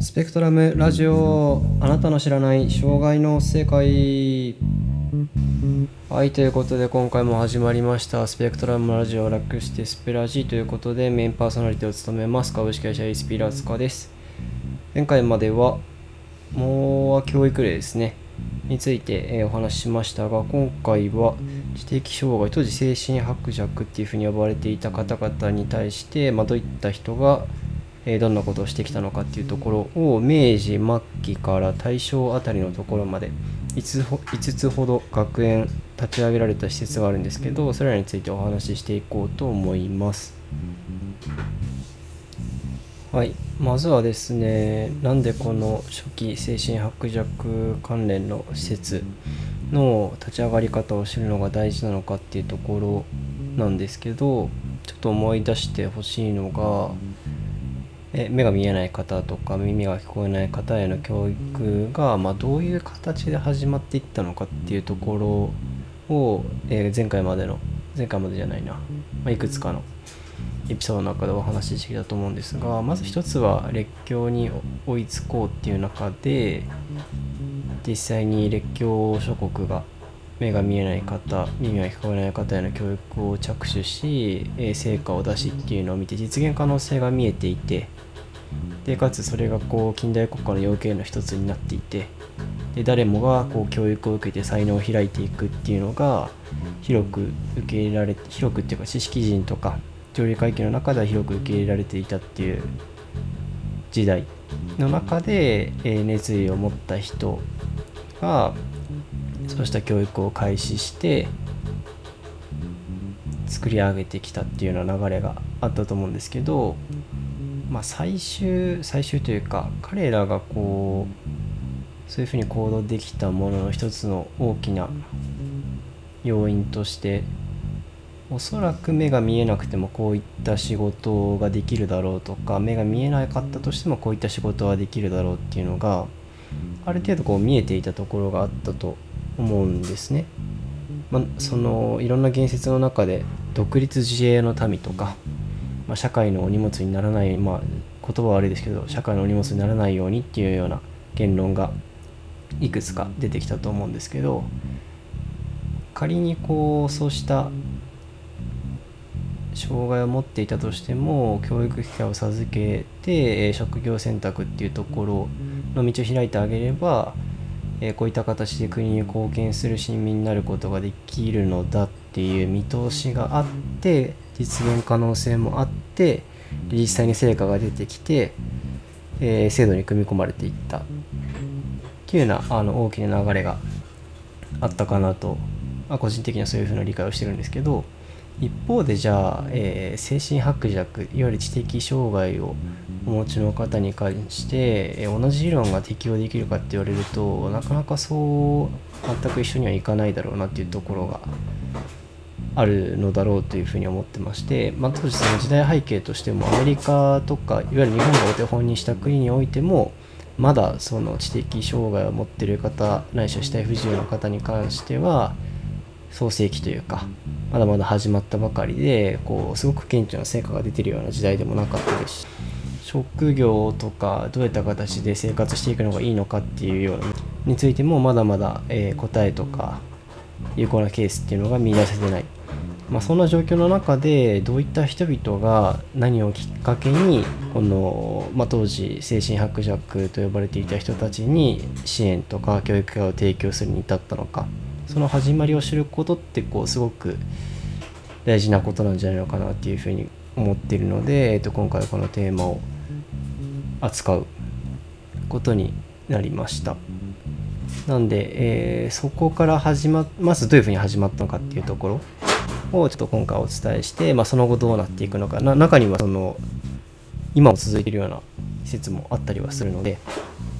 スペクトラムラジオあなたの知らない障害の世界。はいということで今回も始まりました。スペクトラムラジオ楽してスペラジー。ということでメインパーソナリティを務めます。株式会社イスピラツカです。前回まではもう教育例ですね。について、お話ししましたが今回は知的障害当時精神薄弱っていうふうに呼ばれていた方々に対して、まあ、どういった人が、えーどんなことをしてきたのかっていうところを明治末期から大正あたりのところまで5つほ5つほど学園立ち上げられた施設があるんですけどそれらについてお話ししていこうと思います。はい、まずはですね、なんでこの初期精神薄弱関連の施設の立ち上がり方を知るのが大事なのかっていうところなんですけど、ちょっと思い出してほしいのが、え目が見えない方とか耳が聞こえない方への教育が、まあ、どういう形で始まっていったのかっていうところを、えー前回までの前回までじゃないな、まあ、いくつかのエピソードの中でお話ししてきたと思うんですがまず一つは列強に追いつこうっていう中で実際に列強諸国が目が見えない方耳が聞こえない方への教育を着手しえ成果を出しっていうのを見て実現可能性が見えていてでかつそれがこう近代国家の要件の一つになっていてで誰もがこう教育を受けて才能を開いていくっていうのが広く受け入れられ広くっていうか知識人とか上流階級の中では広く受け入れられていたっていう時代の中で、え熱意を持った人がそうした教育を開始して作り上げてきたっていうような流れがあったと思うんですけど、まあ、最終最終というか彼らがこうそういうふうに行動できたものの一つの大きな要因としておそらく目が見えなくてもこういった仕事ができるだろうとか目が見えなかったとしてもこういった仕事はできるだろうっていうのがある程度こう見えていたところがあったと思うんですね。まあ、そのいろんな言説の中で独立自衛の民とか、まあ、社会のお荷物にならない、まあ、言葉は悪いですけど社会のお荷物にならないようにっていうような言論がいくつか出てきたと思うんですけど仮にこうそうした障害を持っていたとしても教育機会を授けて職業選択っていうところの道を開いてあげれば、えこういった形で国に貢献する市民になることができるのだっていう見通しがあって実現可能性もあって実際に成果が出てきて、えー制度に組み込まれていった。っていうようなあの大きな流れがあったかなと、まあ、個人的にはそういうふうな理解をしてるんですけど一方でじゃあ、えー精神薄弱いわゆる知的障害をお持ちの方に関して、えー同じ理論が適用できるかって言われるとなかなかそう全く一緒にはいかないだろうなっていうところがあるのだろうというふうに思ってまして、まあ、当時その時代背景としてもアメリカとかいわゆる日本がお手本にした国においてもまだその知的障害を持ってる方ないしは死体不自由の方に関しては創世期というかまだまだ始まったばかりでこうすごく顕著な成果が出てるような時代でもなかったです。し職業とかどういった形で生活していくのがいいのかっていうようなについてもまだまだ、え答えとか有効なケースっていうのが見出せてない、まあ、そんな状況の中でどういった人々が何をきっかけにこの、まあ、当時精神薄弱と呼ばれていた人たちに支援とか教育を提供するに至ったのかその始まりを知ることってこうすごく大事なことなんじゃないのかなっていうふうに思っているので、えっと、今回はこのテーマを扱うことになりました。なんで、えーそこから始まっまずどういうふうに始まったのかっていうところをちょっと今回お伝えして、まあ、その後どうなっていくのかな中にはその今も続いているような施設もあったりはするので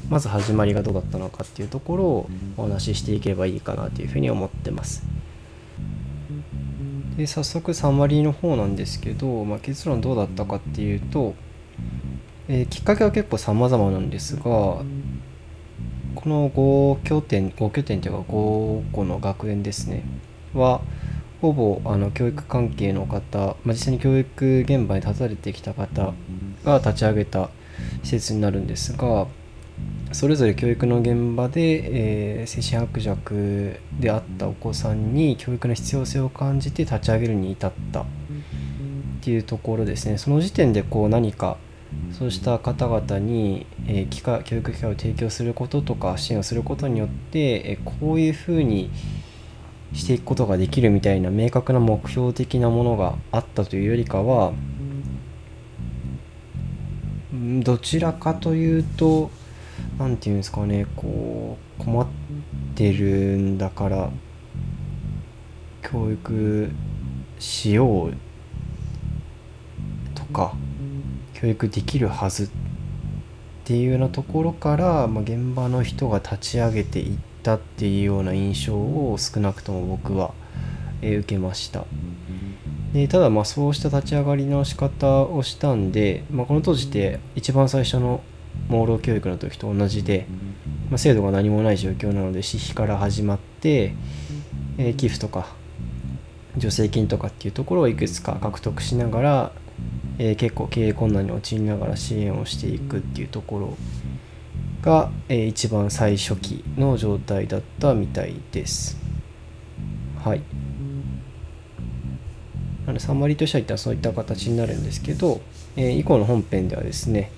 まず始まりがどうだったのかっていうところをお話ししていければいいかなというふうに思ってます。で早速サマリーの方なんですけど、まあ、結論どうだったかっていうと、えーきっかけは結構様々なんですがこの5拠点5拠点というか5個の学園ですねはほぼあの教育関係の方、まあ、実際に教育現場に立たれてきた方が立ち上げた施設になるんですがそれぞれ教育の現場で、えー、精神薄弱であったお子さんに教育の必要性を感じて立ち上げるに至ったっていうところですね。その時点でこう何かそうした方々に、えー、教育機会を提供することとか支援をすることによって、えー、こういうふうにしていくことができるみたいな明確な目標的なものがあったというよりかはどちらかというと何て言うんですかねこう困ってるんだから教育しようとか教育できるはずっていうようなところから、まあ、現場の人が立ち上げていったっていうような印象を少なくとも僕は、え、受けました。でただまあそうした立ち上がりの仕方をしたんで、まあ、この当時って一番最初の盲ろ教育の時と同じで、まあ、制度が何もない状況なので私費から始まって、えー、寄付とか助成金とかっていうところをいくつか獲得しながらえー、結構経営困難に陥りながら支援をしていくっていうところが、えー、一番最初期の状態だったみたいです。はい。なのでサマリーとしては一旦そういった形になるんですけど、えー、以降の本編ではですね、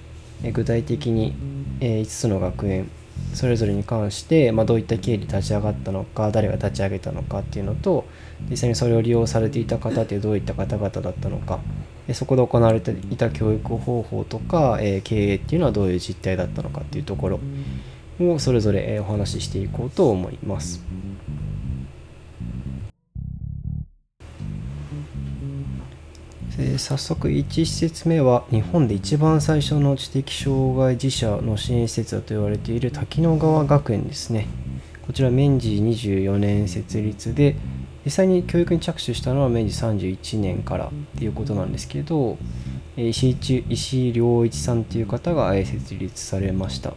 え具体的に、え5つの学園それぞれに関して、まあ、どういった経緯で立ち上がったのか誰が立ち上げたのかっていうのと実際にそれを利用されていた方ってどういった方々だったのかそこで行われていた教育方法とか、え経営っていうのはどういう実態だったのかっていうところをそれぞれお話ししていこうと思います。早速1施設目は日本で一番最初の知的障害児者の支援施設だと言われている滝野川学園ですねこちら明治24年設立で実際に教育に着手したのは明治31年からっていうことなんですけど石井石井良一さんっていう方が設立されました。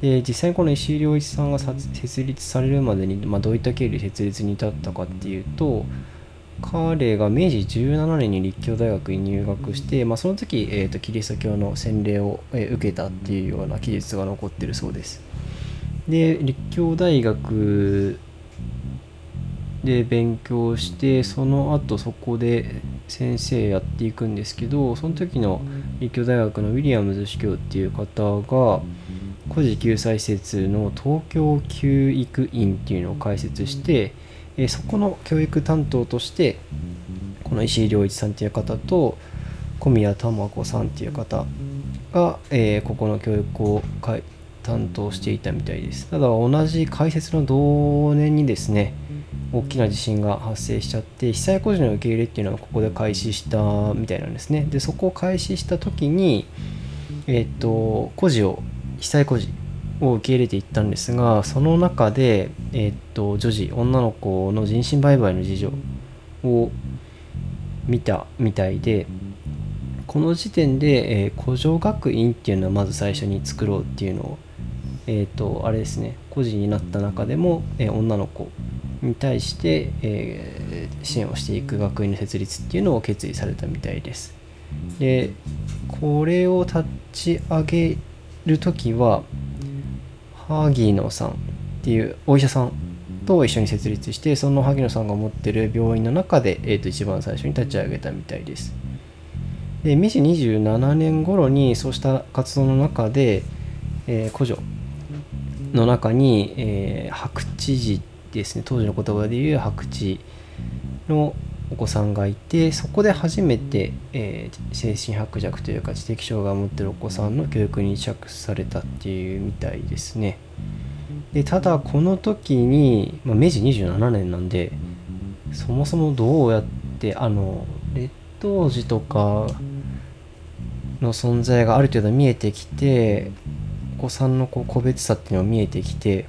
で実際にこの石井良一さんが設立されるまでに、まあ、どういった経緯で設立に至ったかっていうと彼が明治17年に立教大学に入学して、まあ、その時、えーと、キリスト教の洗礼を、えー、受けたっていうような記述が残ってるそうです。で立教大学で勉強してその後そこで先生やっていくんですけどその時の立教大学のウィリアムズ司教っていう方が孤児救済施設の東京教育院っていうのを開設してそこの教育担当としてこの石井良一さんっていう方と小宮玉子さんっていう方が、えー、ここの教育を担当していたみたいです。ただ同じ開設の同年にですね大きな地震が発生しちゃって被災孤児の受け入れっていうのはここで開始したみたいなんですね。でそこを開始した時にえっ、ー、と孤児を被災孤児を受け入れていったんですがその中で、えっ、ー、と女児女の子の人身売買の事情を見たみたいでこの時点で、えー、古城学院っていうのをまず最初に作ろうっていうのをえっ、ー、とあれですね孤児になった中でも、え、女の子に対して、えー、支援をしていく学院の設立っていうのを決意されたみたいです。でこれを立ち上げる時は萩野さんっていうお医者さんと一緒に設立してその萩野さんが持ってる病院の中で、えー、と一番最初に立ち上げたみたいです。で明治27年頃にそうした活動の中で、えー、古女の中に、えー、白知事ですね当時の言葉でいう白地のお子さんがいてそこで初めて、えー、精神薄弱というか知的障害を持ってるお子さんの教育に着手されたっていうみたいですね。でただこの時に、まあ、明治27年なんでそもそもどうやってあの劣等児とかの存在がある程度見えてきてお子さんのこう個別差っていうのが見えてきて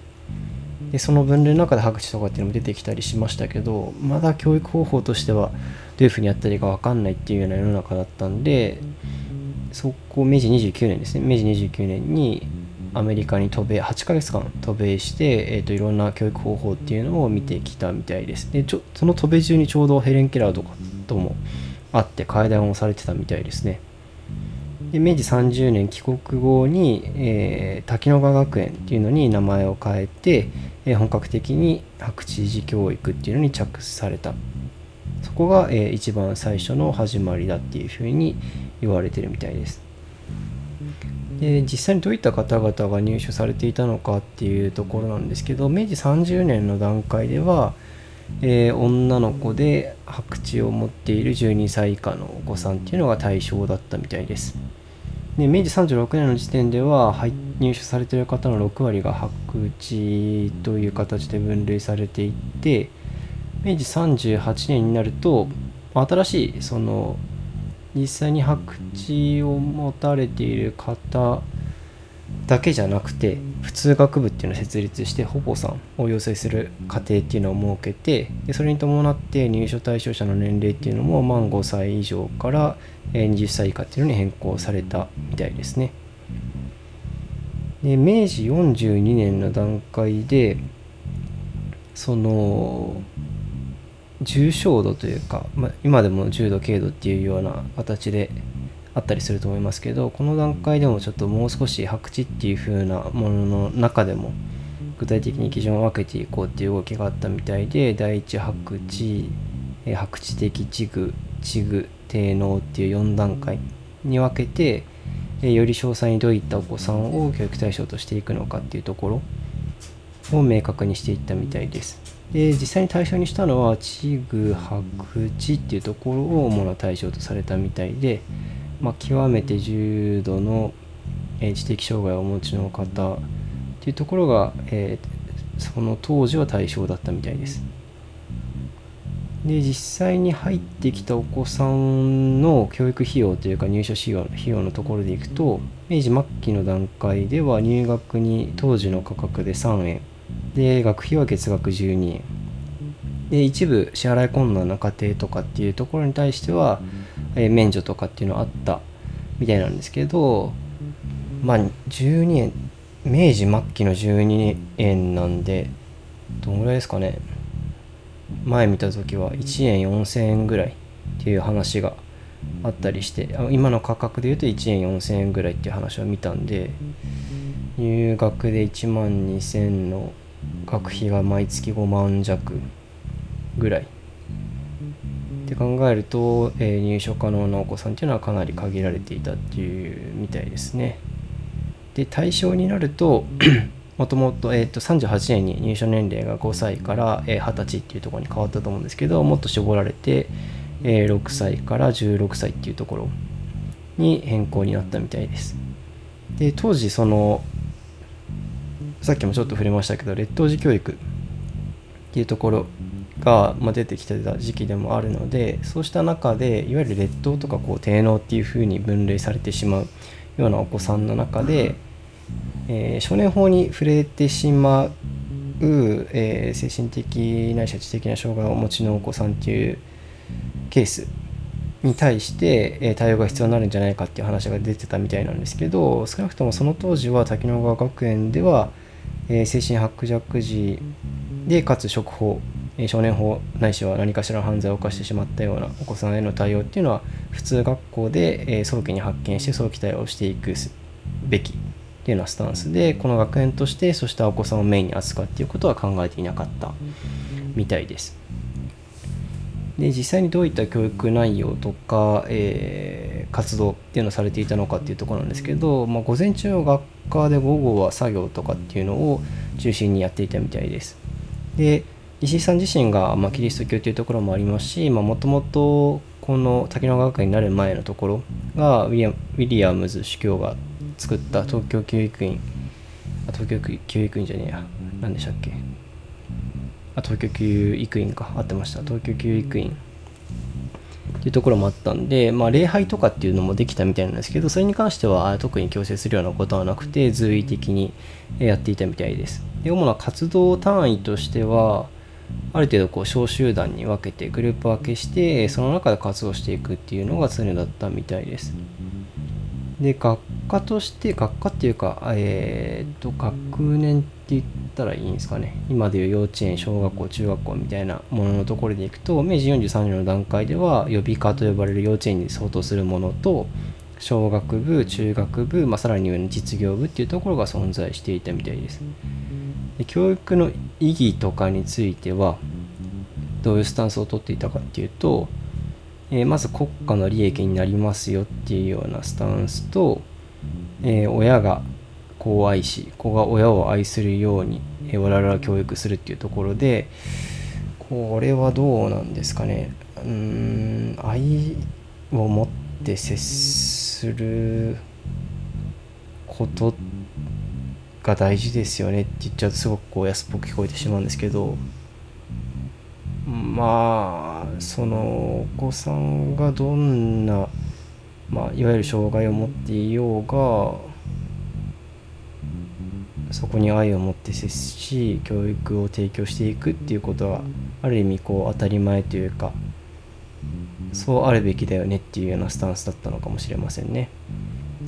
でその分類の中で白紙とかっていうのも出てきたりしましたけどまだ教育方法としてはどういうふうにやったらいいか分かんないっていうような世の中だったんでそこ明治29年ですね。明治29年にアメリカに渡米8ヶ月間渡米して、えーと、いろんな教育方法っていうのを見てきたみたいです。でちょその渡米中にちょうどヘレン・ケラーとかとも会って会談をされてたみたいですね。で明治30年帰国後に、えー、滝野川学園っていうのに名前を変えて、えー、本格的に白地維持教育っていうのに着手された。そこが、えー、一番最初の始まりだっていうふうに言われてるみたいです。で実際にどういった方々が入所されていたのかっていうところなんですけど明治30年の段階では、えー、女の子で白地を持っている12歳以下のお子さんっていうのが対象だったみたいです。で明治36年の時点では入入所されている方の6割が白地という形で分類されていて明治38年になると新しいその実際に白地を持たれている方だけじゃなくて普通学部っていうのを設立して保護さんを要請する家庭っていうのを設けてでそれに伴って入所対象者の年齢っていうのも満5歳以上から20歳以下っていうのに変更されたみたいですね。で明治42年の段階でその重症度というか、まあ、今でも重度軽度っていうような形であったりすると思いますけどこの段階でもちょっともう少し白地っていう風なものの中でも具体的に基準を分けていこうっていう動きがあったみたいで第一白地白地的地具地具低能っていう4段階に分けてより詳細にどういったお子さんを教育対象としていくのかっていうところを明確にしていったみたいです。で実際に対象にしたのは地具白地っていうところを主な対象とされたみたいで、まあ、極めて重度の、え、知的障害をお持ちの方っていうところが、えー、その当時は対象だったみたいです。で実際に入ってきたお子さんの教育費用というか入所費用費用のところでいくと明治末期の段階では入学に当時の価格で3円で学費は月額12円で一部支払い困難な家庭とかっていうところに対しては、えー、免除とかっていうのはあったみたいなんですけどまあ12円明治末期の12円なんでどんぐらいですかね前見た時は1円4000円ぐらいっていう話があったりして今の価格で言うと1円4000円ぐらいっていう話を見たんで入学で1万2000の学費が毎月5万弱ぐらいって考えると、えー、入所可能なお子さんっていうのはかなり限られていたっていうみたいですね。で対象になるともともと,、えー、と38年に入所年齢が5歳から、え、20歳っていうところに変わったと思うんですけどもっと絞られて、え、6歳から16歳っていうところに変更になったみたいです。で当時そのさっきもちょっと触れましたけど劣等児教育っていうところが、ま出てきてた時期でもあるのでそうした中でいわゆる劣等とかこう低能っていうふうに分類されてしまうようなお子さんの中で、えー、少年法に触れてしまう、えー、精神的ないしは知的な障害をお持ちのお子さんっていうケースに対して、え対応が必要になるんじゃないかっていう話が出てたみたいなんですけど少なくともその当時は滝野川学園ではえ、精神薄弱児でかつ触法、少年法ないしは何かしら犯罪を犯してしまったようなお子さんへの対応っていうのは普通学校で、早期に発見して早期対応していくべきいうようなスタンスでこの学園としてそうしたお子さんをメインに扱うっていうことは考えていなかったみたいです。で実際にどういった教育内容とか、えー、活動っていうのをされていたのかっていうところなんですけど、まあ、午前中は学科で午後は作業とかっていうのを中心にやっていたみたいです。で石井さん自身が、まあ、キリスト教っていうところもありますしもともとこの滝野学園になる前のところがウィリアムズ主教が作った東京教育院。あ東京教育院じゃねえや。何でしたっけ？あ東京教育院か。合ってました。東京教育院。っていうところもあったんで、まあ、礼拝とかっていうのもできたみたいなんですけどそれに関しては特に強制するようなことはなくて随意的にやっていたみたいです。で主な活動単位としてはある程度こう小集団に分けてグループ分けしてその中で活動していくっていうのが常だったみたいです。で学科として学科っていうかえっ、と学年って言ったらいいんですかね。今でいう幼稚園小学校中学校みたいなもののところでいくと明治43年の段階では予備科と呼ばれる幼稚園に相当するものと小学部中学部、まあ、さらに上の実業部っていうところが存在していたみたいです。で教育の意義とかについてはどういうスタンスをとっていたかっていうと、えー、まず国家の利益になりますよっていうようなスタンスと、えー、親が子を愛し子が親を愛するように、え、我々は教育するっていうところでこれはどうなんですかね。うん愛を持って接することが大事ですよねって言っちゃうとすごくこう安っぽく聞こえてしまうんですけど。まあそのお子さんがどんな、まあ、いわゆる障害を持っていようがそこに愛を持って接し教育を提供していくっていうことはある意味こう当たり前というかそうあるべきだよねっていうようなスタンスだったのかもしれませんね。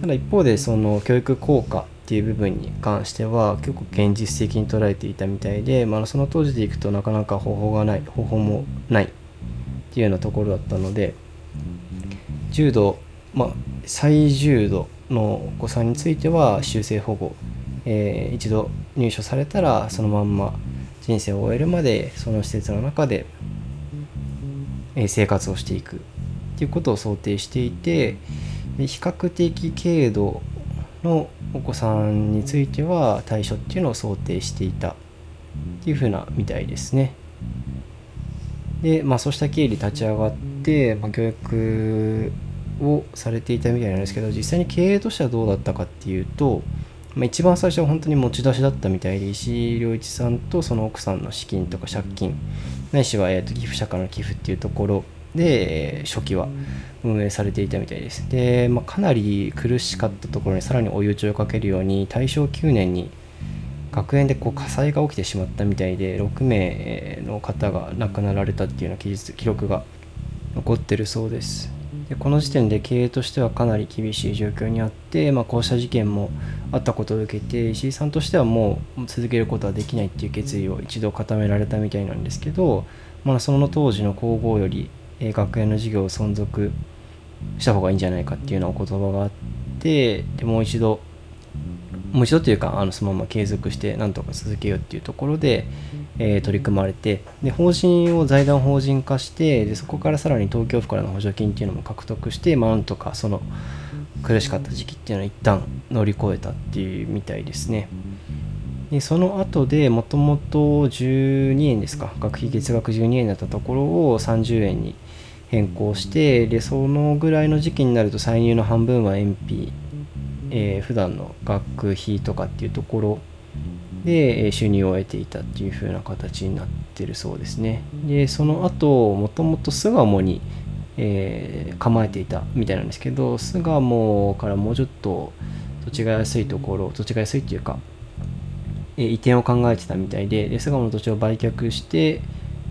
ただ一方でその教育効果っていう部分に関しては結構現実的に捉えていたみたいで、まあ、その当時でいくとなかなか方法がない方法もないっていうようなところだったので重度、まあ、最重度のお子さんについては修正保護、えー、一度入所されたらそのまんま人生を終えるまでその施設の中で生活をしていくっていうことを想定していて比較的軽度のお子さんについては対処っていうのを想定していたっていうふうなみたいですね。で、まあ、そうした経緯立ち上がって、まあ、教育をされていたみたいなんですけど実際に経営としてはどうだったかっていうと、まあ、一番最初は本当に持ち出しだったみたいで石井良一さんとその奥さんの資金とか借金ないしは、えー、と寄付者からの寄付っていうところで初期は運営されていたみたいです。で、まあ、かなり苦しかったところにさらに追い打ちをかけるように大正9年に学園でこう火災が起きてしまったみたいで6名の方が亡くなられたっていうような記述記録が残ってるそうです。でこの時点で経営としてはかなり厳しい状況にあって、まあ、こうした事件もあったことを受けて石井さんとしてはもう続けることはできないっていう決意を一度固められたみたいなんですけど、まあ、その当時の皇后より学園の授業を存続した方がいいんじゃないかっていうようなお言葉があってでもう一度もう一度というかあのそのまま継続してなんとか続けようっていうところで、えー、取り組まれてで法人を財団法人化してでそこからさらに東京府からの補助金っていうのも獲得して、まあ、なんとかその苦しかった時期っていうのは一旦乗り越えたっていうみたいですね。でその後でもともと12円ですか学費月額12円だったところを30円に変更してでそのぐらいの時期になると歳入の半分は延費、えー、普段の学費とかっていうところで収入を得ていたっていう風な形になってるそうですね。でその後もともと巣鴨に、えー、構えていたみたいなんですけど巣鴨からもうちょっと土地が安いところ土地が安いっていうか、えー、移転を考えてたみたいでで巣鴨の土地を売却して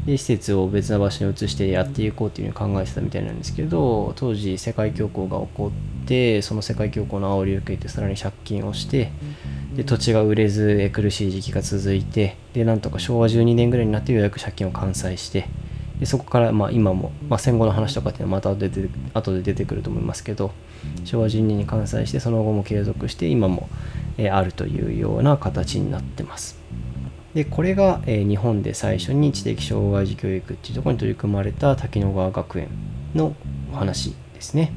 で施設を別な場所に移してやっていこうっていうふうに考えてたみたいなんですけど当時世界恐慌が起こってその世界恐慌の煽りを受けてさらに借金をしてで土地が売れず苦しい時期が続いてでなんとか昭和12年ぐらいになってようやく借金を完済してでそこからまあ今も、まあ、戦後の話とかっていうのはまた出て後で出てくると思いますけど昭和12年に完済してその後も継続して今も、えあるというような形になってます。でこれが、え、日本で最初に知的障害児教育っていうところに取り組まれた滝野川学園のお話ですね。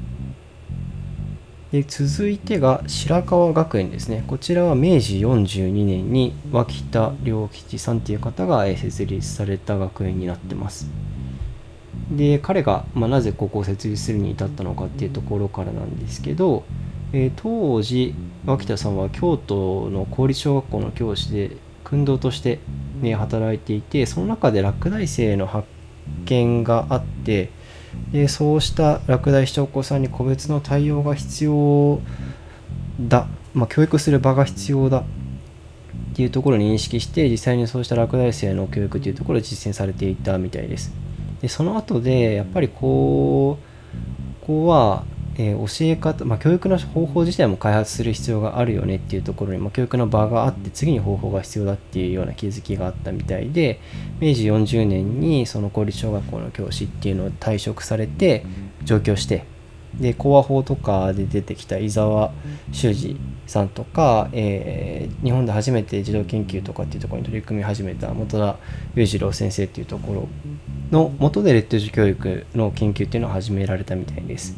で続いてが白川学園ですね。こちらは明治42年に脇田良吉さんっていう方が設立された学園になってます。で彼が、まあ、なぜここを設立するに至ったのかっていうところからなんですけど、えー、当時脇田さんは京都の公立小学校の教師で運動として、ね、働いていてその中で落第生の発見があってでそうした落第したお子さんに個別の対応が必要だ、まあ、教育する場が必要だ。っていうところに認識して実際にそうした落第生の教育っていうところで実践されていたみたいです。でその後でやっぱりこうここはえー、教え方、まあ、教育の方法自体も開発する必要があるよねっていうところに、まあ、教育の場があって次に方法が必要だっていうような気づきがあったみたいで明治40年にその公立小学校の教師っていうのを退職されて上京してで講和法とかで出てきた伊沢修司さんとか、えー、日本で初めて児童研究とかっていうところに取り組み始めた本田裕次郎先生っていうところの元でレッド教育の研究っていうのを始められたみたいです。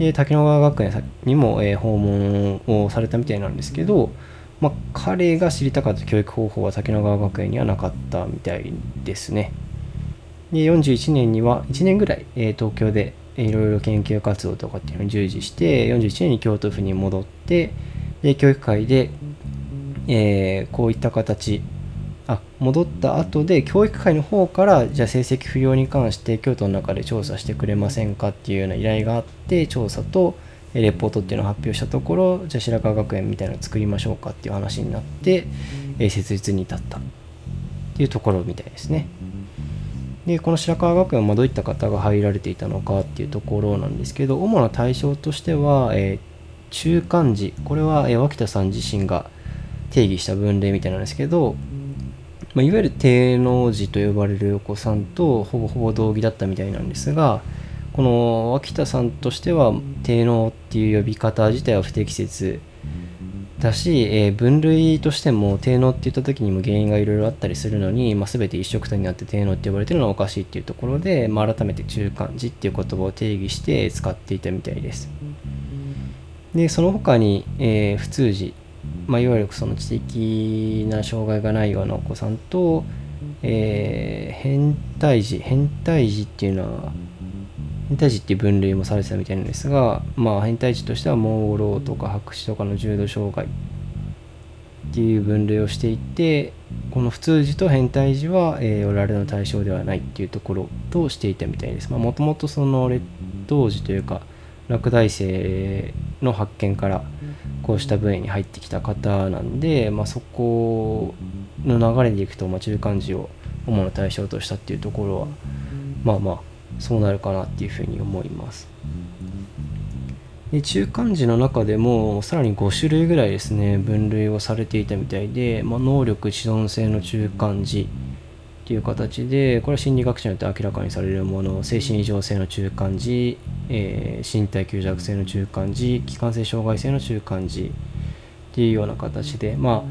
で滝野川学園にも、えー、訪問をされたみたいなんですけど、まあ、彼が知りたかった教育方法は滝野川学園にはなかったみたいですね。で41年には1年ぐらい、えー、東京でいろいろ研究活動とかっていうのに従事して41年に京都府に戻ってで教育会で、えー、こういった形あ戻った後で教育会の方からじゃあ成績不要に関して京都の中で調査してくれませんかっていうような依頼があって調査とレポートっていうのを発表したところじゃあ白川学園みたいなのを作りましょうかっていう話になって、え、設立に至ったっていうところみたいですね。でこの白川学園はどういった方が入られていたのかっていうところなんですけど主な対象としては、え、中間時これは、え、脇田さん自身が定義した分類みたいなんですけど、まあ、いわゆる低能児と呼ばれるお子さんとほぼほぼ同義だったみたいなんですがこの脇田さんとしては低能っていう呼び方自体は不適切だし、えー、分類としても低能って言った時にも原因がいろいろあったりするのに、まあ、全て一色体になって低能って呼ばれてるのはおかしいっていうところで、まあ、改めて中間時っていう言葉を定義して使っていたみたいです。でその他に、えー、普通時、まあ、いわゆるその知的な障害がないようなお子さんと、えー、変態児変態児っていうのは変態児っていう分類もされてたみたいなんですが、まあ、変態児としては朦朧とか白紙とかの重度障害っていう分類をしていてこの普通児と変態児は、えー、我々の対象ではないっていうところとしていたみたいです。もともとその劣等児というか落第生の発見からこうした分野に入ってきた方なんで、まあ、そこの流れでいくと、まあ、中間児を主な対象としたっていうところはまあまあそうなるかなっていうふうに思います。で中間時の中でもさらに5種類ぐらいですね分類をされていたみたいで、まあ、能力依存性の中間時っていう形でこれは心理学者によって明らかにされるもの精神異常性の中間時、えー、身体強弱性の中間時機関性障害性の中間時っていうような形でまあ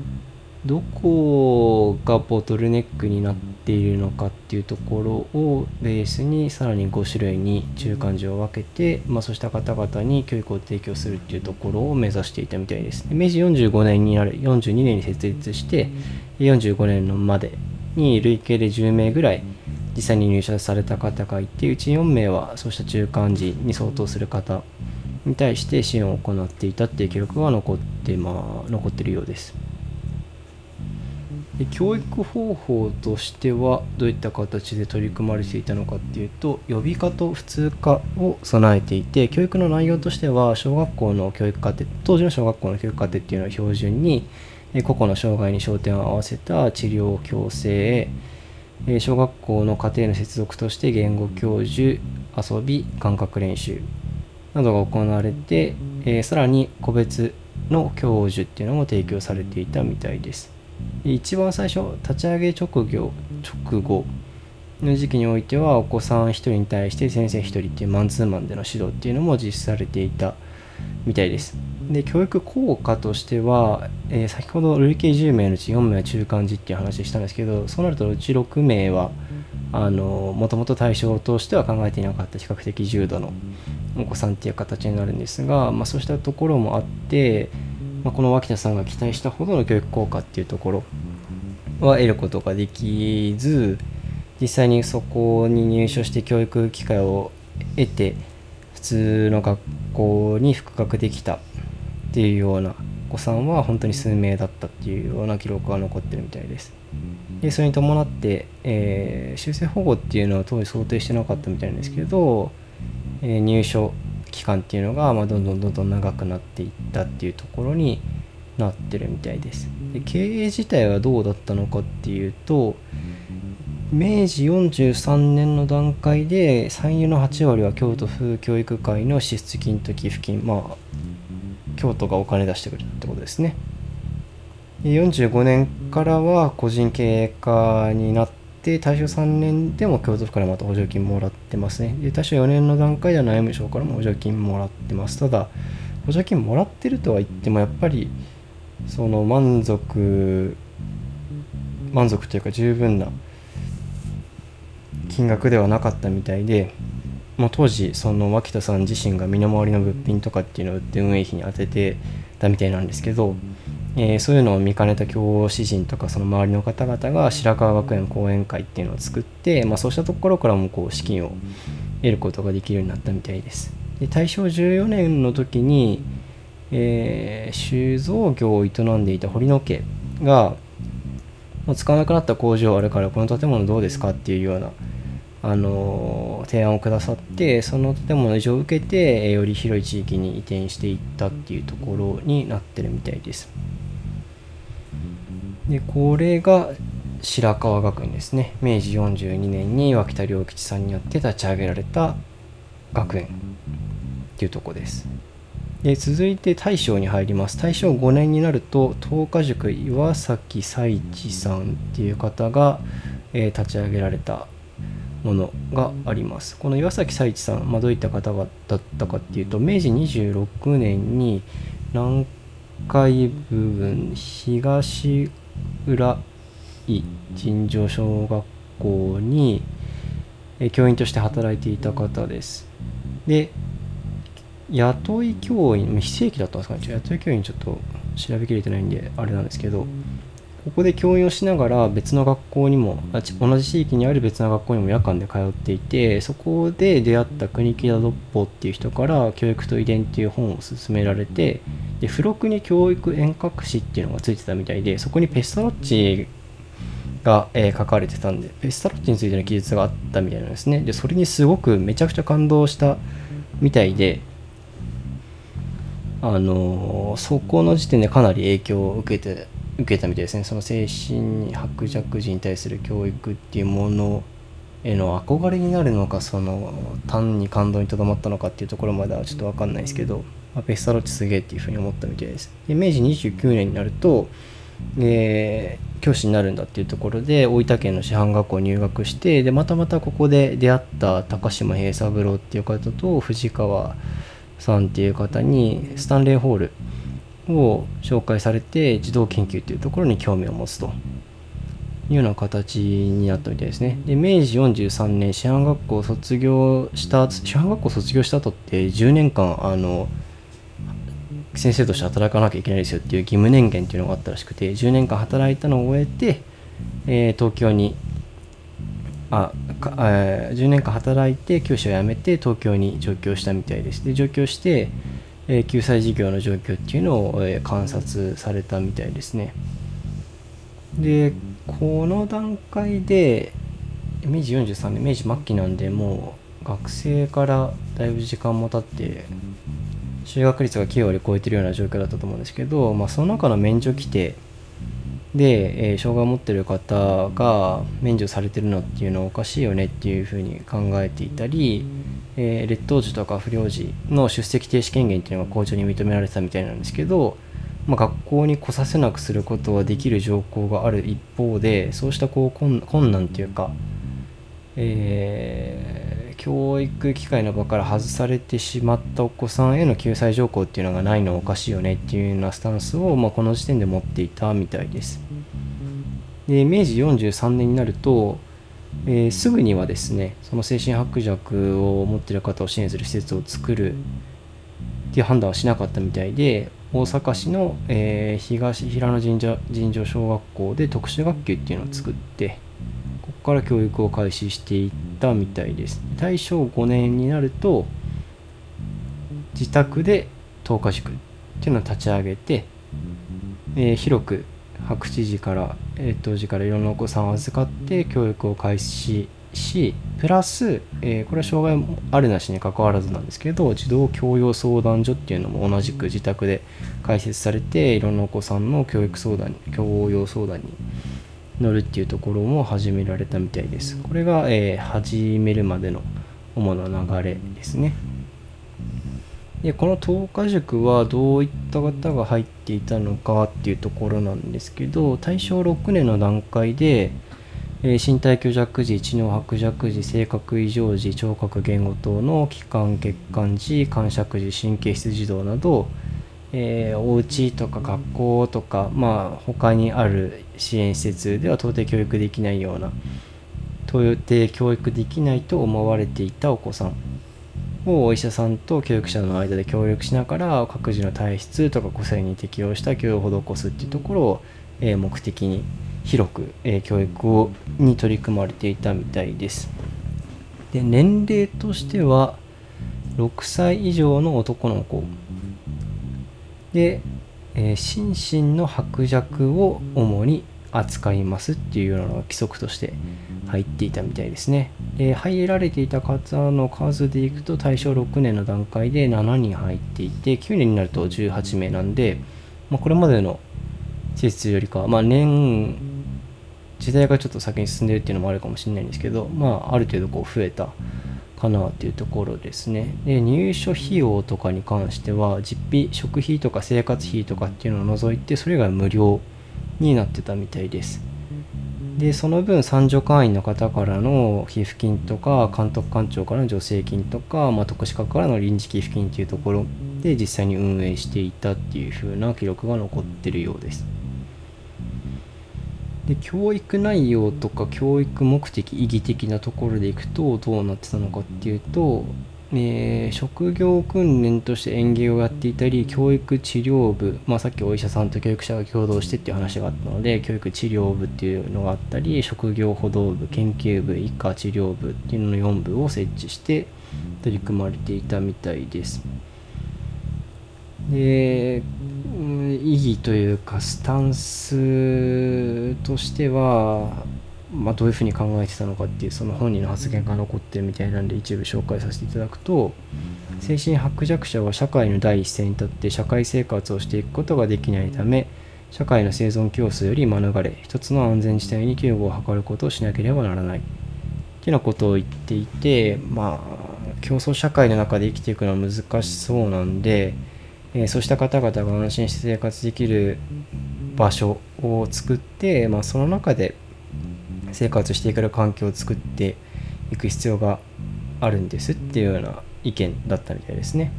どこがボトルネックになっているのかっていうところをベースにさらに5種類に中間時を分けて、まあ、そうした方々に教育を提供するっていうところを目指していたみたいです。明治45年になる42年に設立して45年のまでに累計で10名ぐらい実際に入社された方がいてうち4名はそうした中間時に相当する方に対して支援を行っていたっていう記録が残って,、まあ、残ってるようです。で教育方法としてはどういった形で取り組まれていたのかっていうと予備科と普通科を備えていて教育の内容としては小学校の教育課程当時の小学校の教育課程っていうのは標準に個々の障害に焦点を合わせた治療矯正小学校の家庭の接続として言語教授遊び感覚練習などが行われて、え、さらに個別の教授っていうのも提供されていたみたいです。一番最初立ち上げ直業直後の時期においてはお子さん1人に対して先生1人っていうマンツーマンでの指導っていうのも実施されていたみたいですで教育効果としては、えー、先ほど累計10名のうち4名は中間時っていう話したんですけどそうなるとうち6名はもともと対象としては考えていなかった比較的重度のお子さんっていう形になるんですが、まあ、そうしたところもあってまあ、この脇田さんが期待したほどの教育効果っていうところは得ることができず実際にそこに入所して教育機会を得て普通の学校に復学できたっていうようなお子さんは本当に数名だったっていうような記録が残ってるみたいです。でそれに伴って、えー、修正保護っていうのは当時想定してなかったみたいなんですけど、えー、入所期間っていうのが、まあ、どんどんどんどん長くなっていったっていうところになってるみたいですで経営自体はどうだったのかっていうと明治43年の段階で産油の8割は京都府教育会の支出金と寄付金まあ京都がお金出してくれたってことですね。45年からは個人経営化になって大正3年でも京都府からまた補助金もらってますね。で大正4年の段階では内務省からも補助金もらってます。ただ補助金もらってるとは言ってもやっぱりその満足満足というか十分な金額ではなかったみたいでもう当時その脇田さん自身が身の回りの物品とかっていうのを売って運営費に充ててたみたいなんですけど、えー、そういうのを見かねた教師陣とかその周りの方々が白川学園講演会っていうのを作って、まあ、そうしたところからもこう資金を得ることができるようになったみたいです。で大正14年の時に、えー、酒造業を営んでいた堀野家がもう使わなくなった工場あるからこの建物どうですかっていうようなあの提案をくださってその建物の以上を受けてより広い地域に移転していったっていうところになってるみたいです。でこれが白川学園ですね。明治42年に脇田良吉さんによって立ち上げられた学園っていうとこです。で続いて大正に入ります。大正5年になると東華塾岩崎彩地さんっていう方が、えー、立ち上げられたものがあります。この岩崎彩一さん、まあ、どういった方だったかっていうと明治26年に南海部分東浦井尋常小学校に教員として働いていた方です。で雇い教員非正規だったんですかね。雇い教員ちょっと調べきれてないんであれなんですけどここで教員をしながら別の学校にも同じ地域にある別の学校にも夜間で通っていてそこで出会った国木田六法っていう人から教育と遺伝っていう本を勧められてで付録に教育遠隔史っていうのがついてたみたいでそこにペスタロッチが、えー、書かれてたんでペスタロッチについての記述があったみたいなんですね。でそれにすごくめちゃくちゃ感動したみたいであのー、そこの時点でかなり影響を受けて受けたみたいですね。その精神薄弱児に対する教育っていうものへの憧れになるのかその単に感動にとどまったのかっていうところまではちょっと分かんないですけど、まあ、ペスタロッチすげえっていうふうに思ったみたいです。で明治29年になると、えー、教師になるんだっていうところで大分県の師範学校に入学してでまたまたここで出会った高島平三郎っていう方と藤川さんっていう方にスタンレーホールを紹介されて児童研究というところに興味を持つというような形になったみたいですね。で明治43年師範学校を卒業した師範学校を卒業した後って10年間あの先生として働かなきゃいけないですよっていう義務年限っていうのがあったらしくて10年間働いたのを終えて、えー、東京にあか、えー、10年間働いて教師を辞めて東京に上京したみたいですで上京してえ救済事業の状況っていうのを、え観察されたみたいですね。でこの段階で明治43年明治末期なんでもう学生からだいぶ時間も経って就学率が9割超えてるような状況だったと思うんですけど、まあ、その中の免除規定で、えー、障害を持ってる方が免除されてるのっていうのはおかしいよねっていうふうに考えていたり、えー、劣等児とか不良児の出席停止権限っていうのが校長に認められてたみたいなんですけど、まあ、学校に来させなくすることはできる条項がある一方でそうしたこう困難っていうか、えー、教育機会の場から外されてしまったお子さんへの救済条項っていうのがないのはおかしいよねっていうようなスタンスを、まあ、この時点で持っていたみたいです。で明治43年になるとえー、すぐにはですねその精神薄弱を持っている方を支援する施設を作るっていう判断はしなかったみたいで大阪市の、えー、東平野神社神社小学校で特殊学級っていうのを作ってここから教育を開始していったみたいです。大正5年になると自宅で10日塾っていうのを立ち上げて、えー、広く白知事から、えー、当時からいろんなお子さんを預かって教育を開始しプラス、えー、これは障害あるなしにかかわらずなんですけど児童教養相談所っていうのも同じく自宅で開設されていろんなお子さんの教育相談教養相談に乗るっていうところも始められたみたいです。これが、えー、始めるまでの主な流れですね。でこの東華塾はどういった方が入っていたのかっていうところなんですけど大正6年の段階で、えー、身体虚弱時、知能薄弱時、性格異常時、聴覚言語等の気管血管時、感触時、神経質児童など、えー、お家とか学校とか、まあ、他にある支援施設では到底教育できないような、到底教育できないと思われていたお子さん。をお医者さんと教育者の間で協力しながら各自の体質とか個性に適応した教育を施すっていうところを、え、目的に広く、え、教育をに取り組まれていたみたいです。で年齢としては6歳以上の男の子で、えー、心身の薄弱を主に扱いますっていうようなのが規則として入っていたみたいですね。で入られていた方の数でいくと大正6年の段階で7人入っていて9年になると18名なんで、まあ、これまでの施設よりか、まあ、年時代がちょっと先に進んでるっていうのもあるかもしれないんですけど、まあ、ある程度こう増えたかなっていうところですね。で入所費用とかに関しては実費食費とか生活費とかっていうのを除いてそれが無料になってたみたいです。でその分三助会員の方からの寄付金とか監督官庁からの助成金とか、まあ、特殊課からの臨時寄付金っていうところで実際に運営していたっていう風な記録が残ってるようです。で教育内容とか教育目的意義的なところでいくとどうなってたのかっていうとえー、職業訓練として園芸をやっていたり教育治療部、まあ、さっきお医者さんと教育者が共同してっていう話があったので教育治療部っていうのがあったり職業補導部研究部以下治療部っていうのの4部を設置して取り組まれていたみたいです。で意義というかスタンスとしてはまあ、どういうふうに考えてたのかっていうその本人の発言が残ってるみたいなんで一部紹介させていただくと精神薄弱者は社会の第一線に立って社会生活をしていくことができないため社会の生存競争より免れ一つの安全地帯に救護を図ることをしなければならない。っていうようなことを言っていてまあ競争社会の中で生きていくのは難しそうなんで、えー、そうした方々が安心して生活できる場所を作って、まあ、その中で生活していける環境を作っていく必要があるんですっていうような意見だったみたいですね。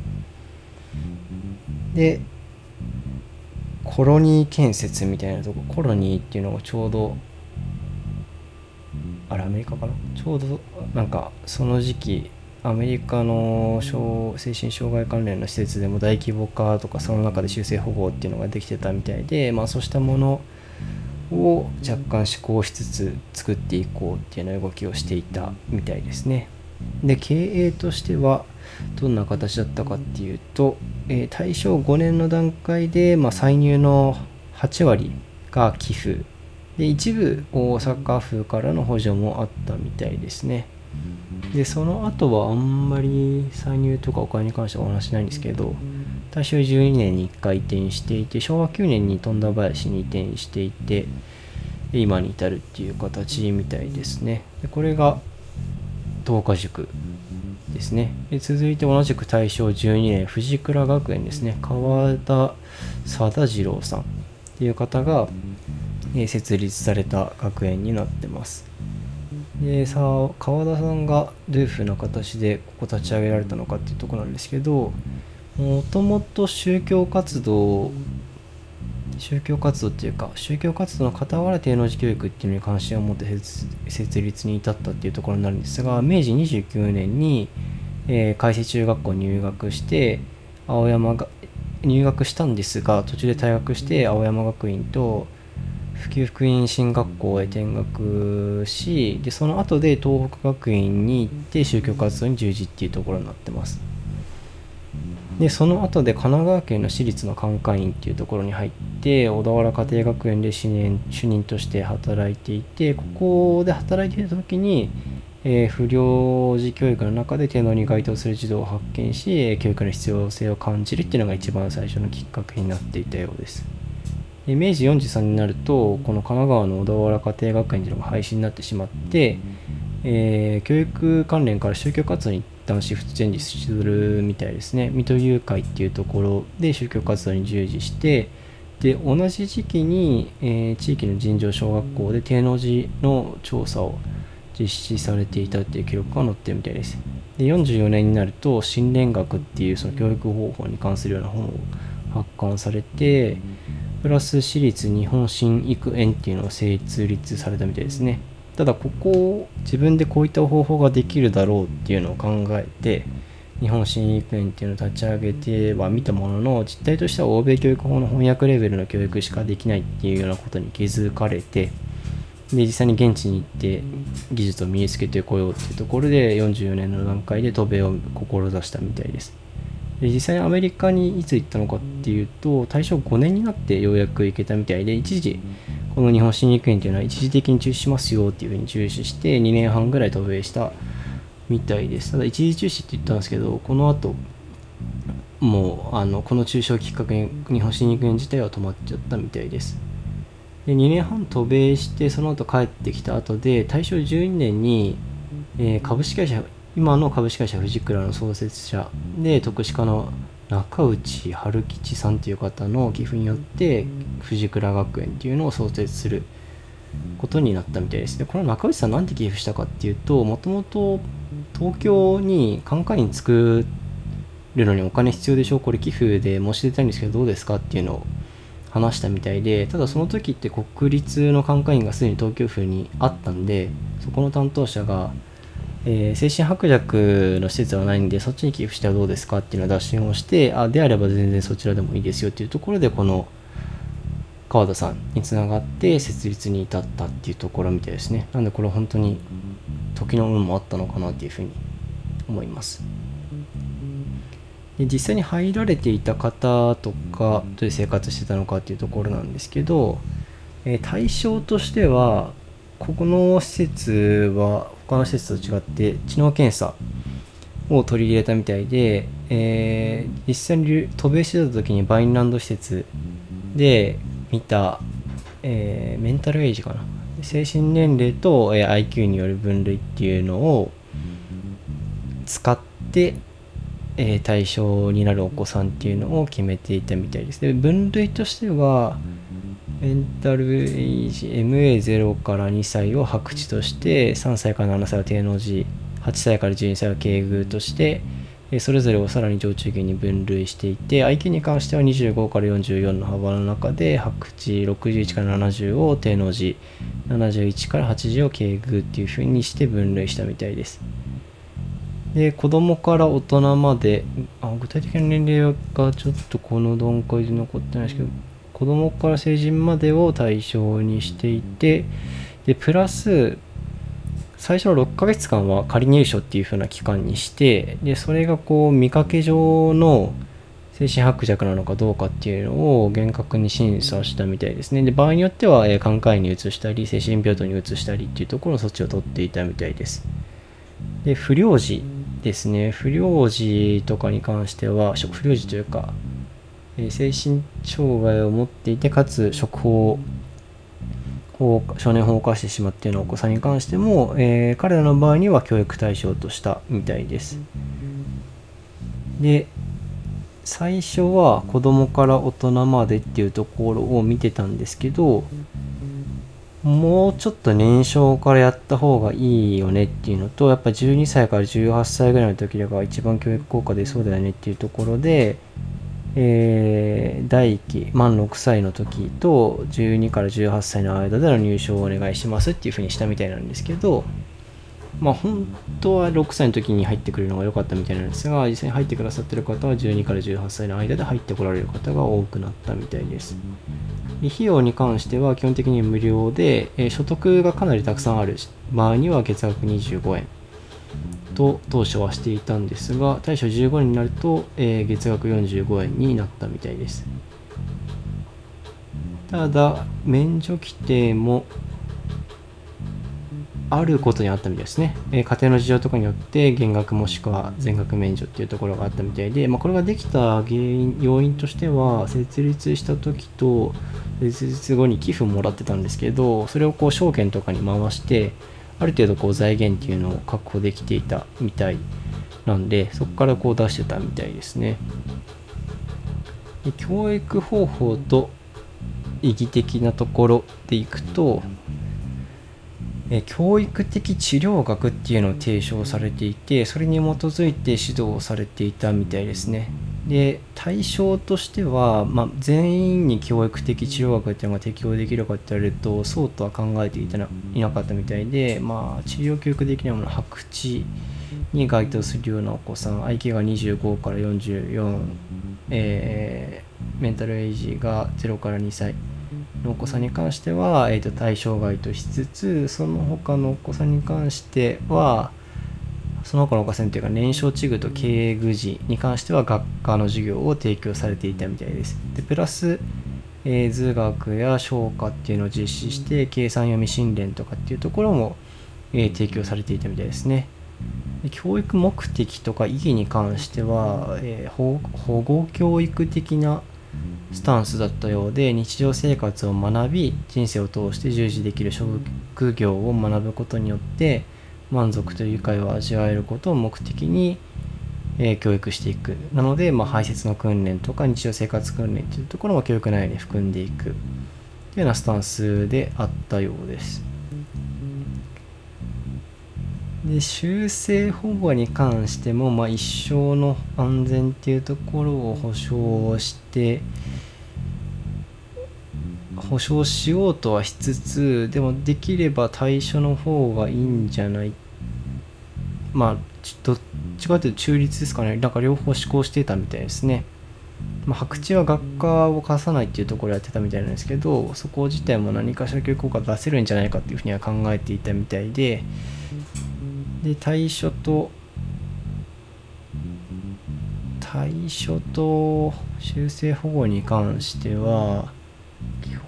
でコロニー建設みたいなとこコロニーっていうのがちょうどあれアメリカかな？ちょうどなんかその時期アメリカの精神障害関連の施設でも大規模化とかその中で修正保護っていうのができてたみたいでまあそうしたものを若干試行しつつ作っていこうっていうような動きをしていたみたいですね。で経営としてはどんな形だったかっていうと、えー、大正5年の段階で、まあ、歳入の8割が寄付で一部大阪府からの補助もあったみたいですね。でその後はあんまり歳入とかお金に関してはお話しないんですけど大正12年に1回移転していて昭和9年に富田林に移転していて今に至るっていう形みたいですね。でこれが東華塾ですね。で続いて同じく大正12年藤倉学園ですね。川田貞次郎さんっていう方が設立された学園になってます。でさあ川田さんがどういうふうな形でここ立ち上げられたのかっていうとこなんですけどもともと宗教活動宗教活動っていうか宗教活動の傍ら低能児教育っていうのに関心を持って設立に至ったっていうところになるんですが明治29年に、えー、海星中学校に入学して青山が入学したんですが途中で退学して青山学院と普及福音進学校へ転学しでその後で東北学院に行って宗教活動に従事っていうところになってますでその後で神奈川県の私立の管科院っていうところに入って小田原家庭学園で主任主任として働いていてここで働いていた時に、えー、不良児教育の中で低能に該当する児童を発見し教育の必要性を感じるっていうのが一番最初のきっかけになっていたようです。で明治43になるとこの神奈川の小田原家庭学園っていうのが廃止になってしまって、えー、教育関連から宗教活動に旦シフトチェンジするみたいですね。水戸誘拐っていうところで宗教活動に従事してで同じ時期に、えー、地域の尋常小学校で定能寺の調査を実施されていたっていう記録が載ってるみたいです。で44年になると新練学っていうその教育方法に関するような本を発刊されてプラス私立日本新育園っていうのが設立されたみたいですね。ただここを自分でこういった方法ができるだろうっていうのを考えて日本新育園っていうのを立ち上げては見たものの実態としては欧米教育法の翻訳レベルの教育しかできないっていうようなことに気づかれてで実際に現地に行って技術を身につけてこようっていうところで44年の段階で渡米を志したみたいです。で実際にアメリカにいつ行ったのかっていうと大正5年になってようやく行けたみたいで一時この日本新育園っていうのは一時的に中止しますよっていうふうに中止して2年半ぐらい渡米したみたいです。ただ一時中止って言ったんですけどこの後もうあのこの中止をきっかけに日本新育園自体は止まっちゃったみたいです。で2年半渡米してその後帰ってきた後で大正12年に、えー、株式会社今の株式会社藤倉の創設者で徳祉家の中内春吉さんという方の寄付によって藤倉学園っていうのを創設することになったみたいです。でこの中内さん何て寄付したかっていうともともと東京に眼科院作るのにお金必要でしょこれ寄付で申し出たいんですけどどうですかっていうのを話したみたいでただその時って国立の眼科院がすでに東京府にあったんでそこの担当者が、えー、精神薄弱の施設はないんでそっちに寄付してはどうですかっていうのを打診をしてあであれば全然そちらでもいいですよっていうところでこの川田さんにつながって設立に至ったっていうところみたいですね。なんでこれ本当に時の運もあったのかなっていうふうに思います。で実際に入られていた方とかどういう生活してたのかっていうところなんですけど、えー、対象としてはここの施設は他の施設と違って知能検査を取り入れたみたいで、えー、実際に渡米してた時にバインランド施設で見た、えー、メンタルエイジかな精神年齢と、えー、IQ による分類っていうのを使ってえー、対象になるお子さんっていうのを決めていたみたいです。で分類としてはメンタルエイジ MA0 から2歳を白地として3歳から7歳は低能児8歳から12歳は敬具としてそれぞれをさらに上中下に分類していて IQ に関しては25から44の幅の中で白地61から70を低能児71から80を敬具っていうふうにして分類したみたいです。で子供から大人まであ具体的な年齢がちょっとこの段階で残ってないですけど子供から成人までを対象にしていてでプラス最初の6ヶ月間は仮入所っていう風な期間にしてでそれがこう見かけ上の精神薄弱なのかどうかっていうのを厳格に審査したみたいですね。で場合によっては、えー、眼科医に移したり精神病棟に移したりっていうところの措置を取っていたみたいです。で不良児ですね不良児とかに関しては不良児というか、え、精神障害を持っていてかつ食法を少年法を犯してしまっているお子さんに関しても、えー、彼らの場合には教育対象としたみたいです。で最初は子供から大人までっていうところを見てたんですけどもうちょっと年少からやった方がいいよねっていうのとやっぱ12歳から18歳ぐらいの時が一番教育効果出そうだよねっていうところで、えー、第1期満6歳の時と12から18歳の間での入賞をお願いしますっていうふうにしたみたいなんですけどまあ本当は6歳の時に入ってくるのが良かったみたいなんですが実際に入ってくださってる方は12から18歳の間で入ってこられる方が多くなったみたいです。費用に関しては基本的に無料で、え所得がかなりたくさんある場合には月額25円。と当初はしていたんですが大正15年になると、えー、月額45円になったみたいですただ免除規定もあることにあったみたいですね。えー、家庭の事情とかによって減額もしくは全額免除っていうところがあったみたいで、まあ、これができた原因要因としては設立した時と設立後に寄付もらってたんですけどそれをこう証券とかに回してある程度こう財源っていうのを確保できていたみたいなんでそこからこう出してたみたいですね。で教育方法と意義的なところでいくと、え教育的治療学っていうのを提唱されていてそれに基づいて指導されていたみたいですねで対象としては、まあ、全員に教育的治療学っていうのが適用できるかって言われるとそうとは考えていたないなかったみたいで、まあ、治療教育的ないもの白痴に該当するようなお子さん IQ が25から44、えー、メンタルエイジが0から2歳のお子さんに関しては、えー、と対象外としつつその他のお子さんに関してはその他のお子さんというか燃焼地具と経営具児に関しては学科の授業を提供されていたみたいです。でプラス、えー、図学や消化っていうのを実施して計算読み訓練とかっていうところも、えー、提供されていたみたいですね。で教育目的とか意義に関しては、えー、保護教育的なスタンスだったようで日常生活を学び人生を通して従事できる職業を学ぶことによって満足と愉快を味わえることを目的に、えー、教育していくなので、まあ、排泄の訓練とか日常生活訓練というところも教育内容に含んでいくというようなスタンスであったようです。で修正保護に関しても、まあ、一生の安全っていうところを保証して保証しようとはしつつでもできれば対処の方がいいんじゃないまあどっちかというと中立ですかね。なんか両方施行してたみたいですね、まあ、白痴は学科を貸さないっていうところやってたみたいなんですけどそこ自体も何かしら教育効果出せるんじゃないかっていうふうには考えていたみたいで。で対処と対処と修正保護に関しては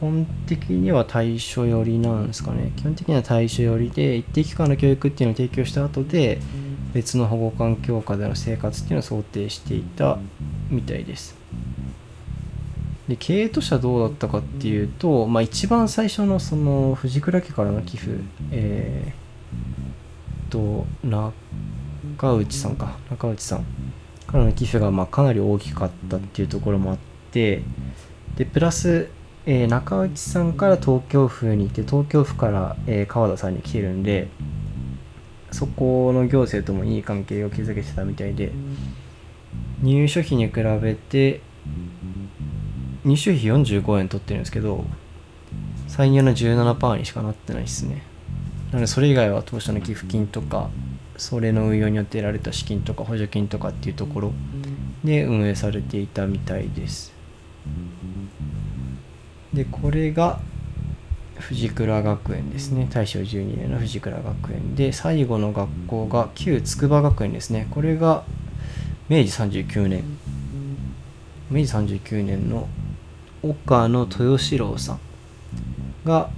本的には対処寄りなんですかね。基本的には対処寄りで一定期間の教育っていうのを提供した後で別の保護環境下での生活っていうのを想定していたみたいです。で経営としてはどうだったかっていうと、まあ、一番最初のその藤倉家からの寄付えー、と中内さんか。中内さんからの寄付がまあかなり大きかったっていうところもあってでプラスえー、中内さんから東京府に行って東京府から、えー、川田さんに来てるんでそこの行政ともいい関係を築けてたみたいで入所費に比べて入所費45円取ってるんですけど歳入の17%にしかなってないですね。なのでそれ以外は当初の寄付金とかそれの運用によって得られた資金とか補助金とかっていうところで運営されていたみたいです。でこれが藤倉学園ですね。大正12年の藤倉学園で最後の学校が旧筑波学園ですね。これが明治39年。明治39年の岡野豊志郎さんが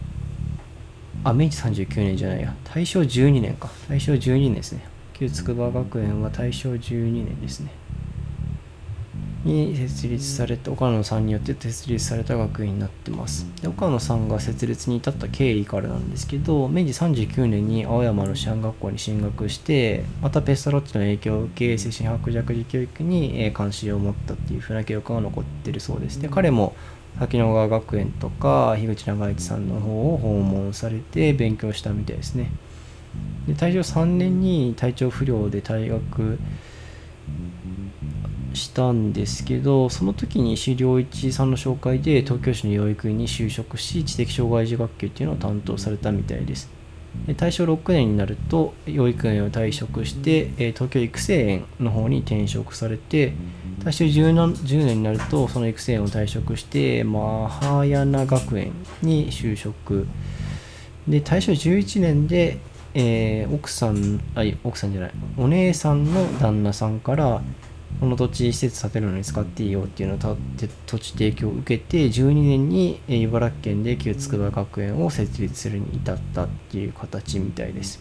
あ明治39年じゃないや。大正12年か。大正12年ですね。旧筑波学園は大正12年ですねに設立された岡野さんによって設立された学院になってます。で岡野さんが設立に至った経緯からなんですけど明治39年に青山の師範学校に進学してまたペスタロッチの影響を受け精神白弱児教育に関心を持ったっていうふうな記憶が残ってるそうです。で彼も滝野川学園とか樋口長一さんの方を訪問されて勉強したみたいですね。で大正3年に体調不良で退学したんですけどその時に石良一さんの紹介で東京市の養育院に就職し知的障害児学級っていうのを担当されたみたいです。大正6年になると養育園を退職して東京育成園の方に転職されて大正 10, 10年になるとその育成園を退職してマハヤナ学園に就職。で大正11年で、えー、奥さんあ奥さんじゃないお姉さんの旦那さんからこの土地施設建てるのに使っていいよっていうのを土地提供を受けて12年に茨城県で旧筑波学園を設立するに至ったっていう形みたいです。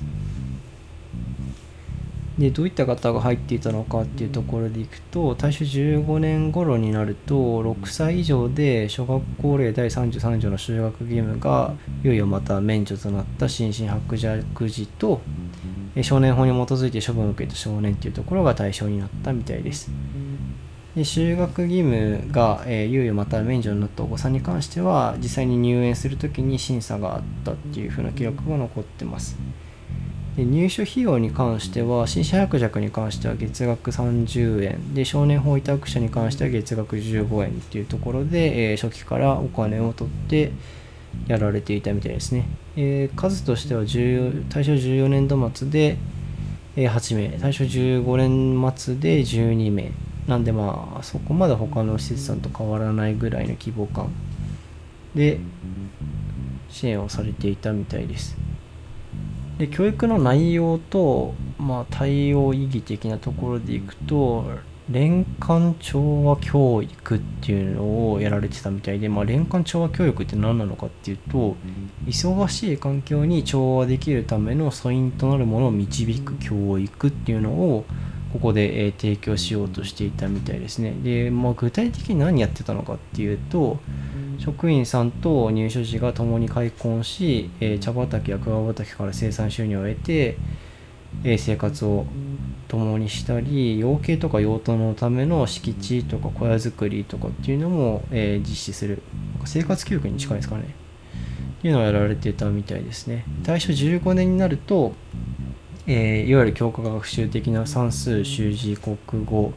でどういった方が入っていたのかっていうところでいくと大正15年頃になると6歳以上で小学校令第33条の就学義務がいよいよまた免除となった心身白弱児と少年法に基づいて処分を受けた少年っていうところが対象になったみたいです。で就学義務が、えー、猶予また免除になったお子さんに関しては実際に入園するときに審査があったっていう風な記録が残ってますで入所費用に関しては新車百弱に関しては月額30円。で少年法委託者に関しては月額15円っていうところで、えー、初期からお金を取ってやられていたみたいですね、えー、数としては大正14年度末で、えー、8名。大正15年末で12名。なんでまあそこまで他の施設さんと変わらないぐらいの規模感で支援をされていたみたいです。で教育の内容と、まあ、対応意義的なところでいくと連環調和教育っていうのをやられてたみたいで、まあ、連環調和教育って何なのかっていうと忙しい環境に調和できるための素因となるものを導く教育っていうのをここで、えー、提供しようとしていたみたいですね。で、まあ、具体的に何やってたのかっていうと職員さんと入所時が共に開墾し、えー、茶畑や桑畑から生産収入を得て、えー、生活を共にしたり養鶏とか養豚のための敷地とか小屋作りとかっていうのも、えー、実施する。生活教育に近いですかね。っていうのをやられてたみたいですね。大正15年になると、え、いわゆる教科学習的な算数習字国語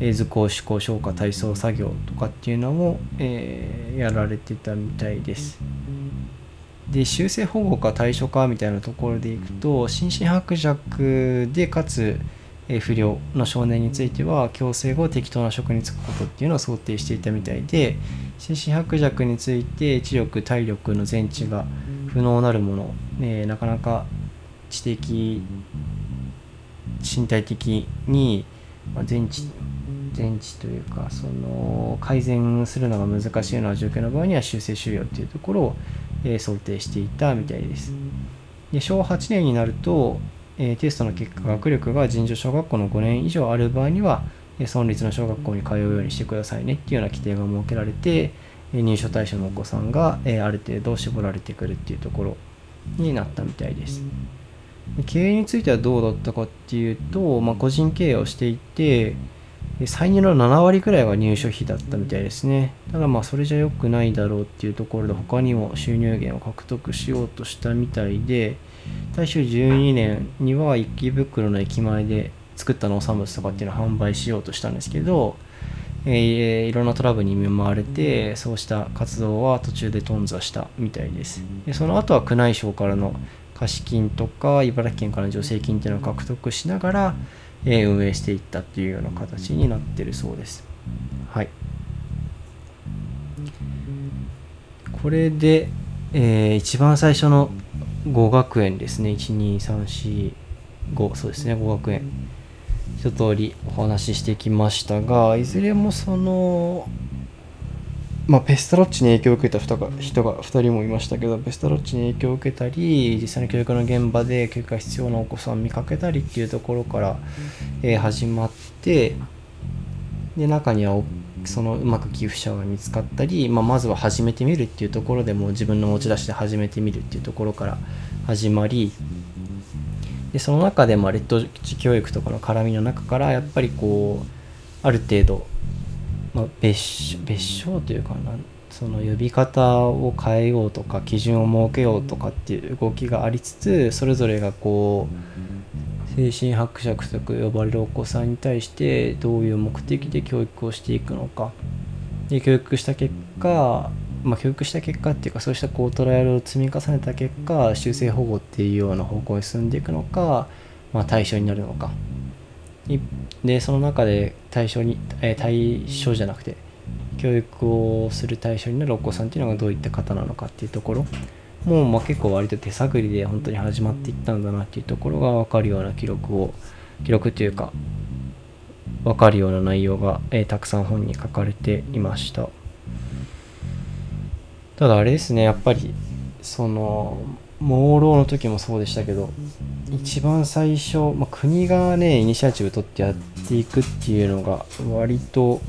え図工思考消化体操作業とかっていうのも、えー、やられてたみたいです。で修正保護か対処かみたいなところでいくと心身薄弱でかつ不良の少年については強制後適当な職に就くことっていうのを想定していたみたいで心身薄弱について知力体力の全知が不能なるもの、えー、なかなか知的身体的に全知全知というかその改善するのが難しいような状況の場合には修正終了っていうところを、え、想定していたみたいです。で昭和8年になると、え、テストの結果学力が尋常小学校の5年以上ある場合には村立の小学校に通うようにしてくださいねっていうような規定が設けられて入所対象のお子さんが、え、ある程度絞られてくるっていうところになったみたいです。経営についてはどうだったかっていうと、まあ、個人経営をしていて、歳入の7割くらいは入所費だったみたいですね。ただまあそれじゃ良くないだろうっていうところで他にも収入源を獲得しようとしたみたいで、大正12年には池袋の駅前で作った農産物とかっていうのを販売しようとしたんですけど、えー、いろんなトラブルに見舞われて、そうした活動は途中で頓挫したみたいです。でその後は宮内省からの貸金とか茨城県からの助成金っていうのを獲得しながら、え運営していったというような形になってるそうです。はい。これで、えー、一番最初の5学園ですね。1、2、3、4、5、そうですね、5学園。一通りお話ししてきましたが、いずれもその、まあ、ペスタロッチに影響を受けた人が人が2人もいましたけどペスタロッチに影響を受けたり実際に教育の現場で教育が必要なお子さん見かけたりっていうところから、えー、始まってで中にはそのうまく寄付者が見つかったり、まあ、まずは始めてみるっていうところでも自分の持ち出しで始めてみるっていうところから始まりでその中でまあレッド教育とかの絡みの中からやっぱりこうある程度まあ、別別称というかなその呼び方を変えようとか基準を設けようとかっていう動きがありつつそれぞれがこう精神伯爵と呼ばれるお子さんに対してどういう目的で教育をしていくのか。で教育した結果まあ、教育した結果っていうかそうしたこうトライアルを積み重ねた結果修正保護っていうような方向に進んでいくのか、まあ、対象になるのか。でその中で対象に、え、対象じゃなくて教育をする対象になるお子さんっていうのがどういった方なのかっていうところ。もうまあ結構割と手探りで本当に始まっていったんだなっていうところが分かるような記録を記録というか分かるような内容が、えー、たくさん本に書かれていました。ただあれですねやっぱりその朦朧の時もそうでしたけど一番最初、まあ、国がねイニシアチブ取ってやっていくっていうのが割と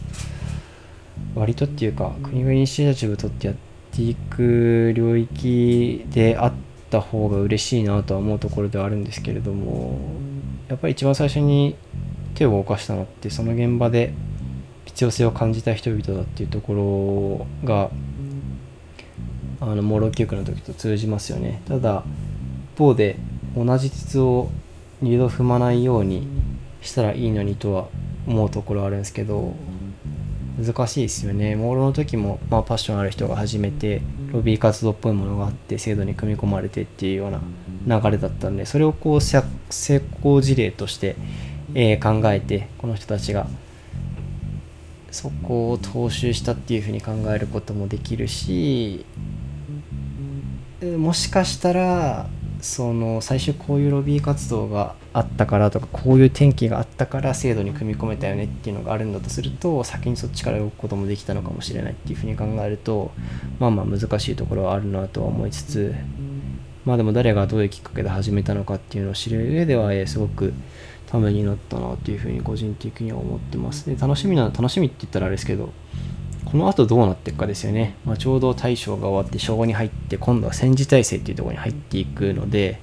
割とっていうか国がイニシアチブ取ってやっていく領域であった方が嬉しいなとは思うところではあるんですけれどもやっぱり一番最初に手を動かしたのってその現場で必要性を感じた人々だっていうところがあのモーロー教育の時と通じますよね。ただ一方で同じ鉄を二度踏まないようにしたらいいのにとは思うところあるんですけど難しいですよね。モールの時も、まあ、パッションある人が始めてロビー活動っぽいものがあって制度に組み込まれてっていうような流れだったんでそれをこう成功事例として、えー、考えてこの人たちがそこを踏襲したっていうふうに考えることもできるしもしかしたらその最初こういうロビー活動があったからとかこういう転機があったから制度に組み込めたよねっていうのがあるんだとすると先にそっちから動くこともできたのかもしれないっていうふうに考えるとまあまあ難しいところはあるなとは思いつつまあでも誰がどういうきっかけで始めたのかっていうのを知る上ではすごくためになったなっていうふうに個人的には思ってます。で楽しみな楽しみって言ったらあれですけどこの後どうなっていくかですよね。まあ、ちょうど大正が終わって昭和に入って今度は戦時体制っていうところに入っていくので、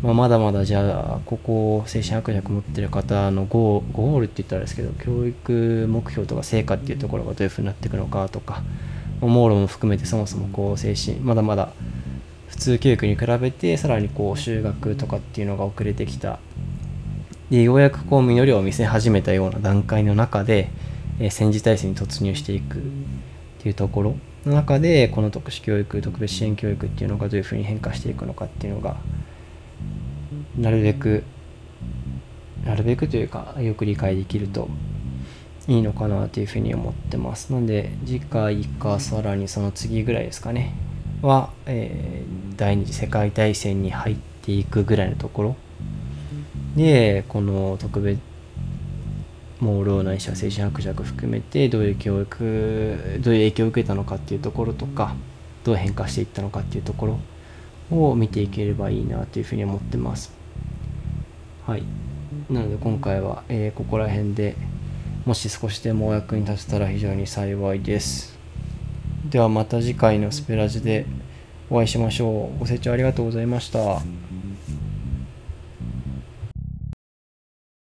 まあ、まだまだじゃあここ精神悪弱持ってる方のゴールって言ったらですけど教育目標とか成果っていうところがどういうふうになっていくのかとかモールも含めてそもそもこう精神まだまだ普通教育に比べてさらにこう就学とかっていうのが遅れてきたでようやくこう実りを見せ始めたような段階の中でえ戦時体制に突入していくっていうところの中でこの特殊教育特別支援教育っていうのがどういうふうに変化していくのかっていうのがなるべくなるべくというかよく理解できるといいのかなというふうに思ってます。なので次回かさらにその次ぐらいですかね。は、えー、第二次世界大戦に入っていくぐらいのところ。でこの特別盲ろないしは精神伯弱含めてどういう教育どういう影響を受けたのかっていうところとかどう変化していったのかっていうところを見ていければいいなというふうに思ってます。はい。なので今回は、えー、ここら辺でもし少しでもお役に立てたら非常に幸いです。ではまた次回のスペラジでお会いしましょう。ご清聴ありがとうございました。